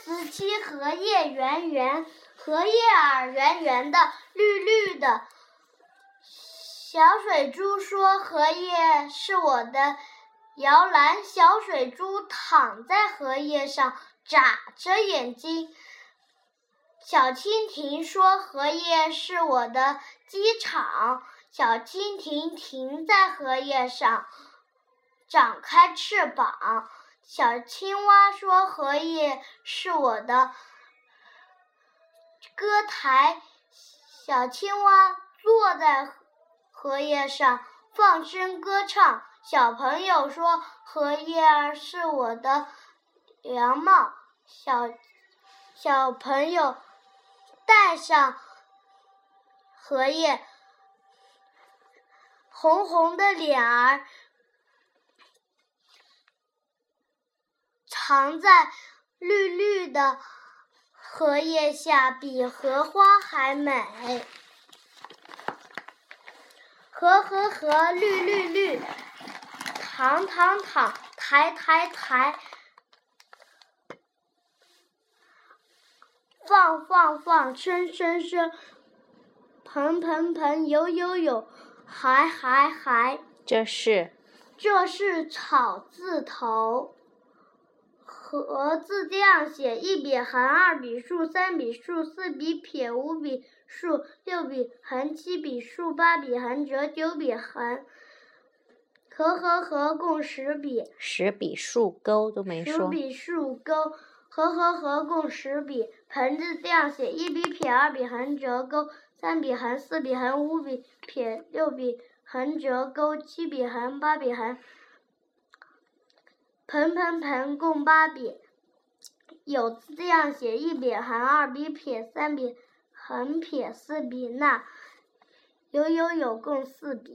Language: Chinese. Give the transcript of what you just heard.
十七，荷叶圆圆，荷叶儿圆圆的，绿绿的。小水珠说：“荷叶是我的摇篮。”小水珠躺在荷叶上，眨着眼睛。小蜻蜓说：“荷叶是我的机场。”小蜻蜓停在荷叶上，展开翅膀。小青蛙说：“荷叶是我的歌台。”小青蛙坐在。荷叶上放声歌唱，小朋友说：“荷叶儿是我的凉帽。”小小朋友戴上荷叶，红红的脸儿藏在绿绿的荷叶下，比荷花还美。荷荷荷，绿绿绿，躺躺躺，抬抬抬，放放放，伸伸伸，盆盆盆，游游游，还还还。这是，这是草字头。荷字这样写：一笔横，二笔竖，三笔竖，四笔撇，五笔竖，六笔横，七笔竖，八笔横折，九笔横。和和和共十笔。十笔竖钩都没说。十笔竖钩，和和和共十笔。盆字这样写：一笔撇，二笔横折钩，三笔横，四笔横，五笔撇，六笔横折钩，七笔横，八笔横。盆盆盆共八笔，有这样写：一笔横，二笔撇，三笔横撇，四笔捺。有有有共四笔。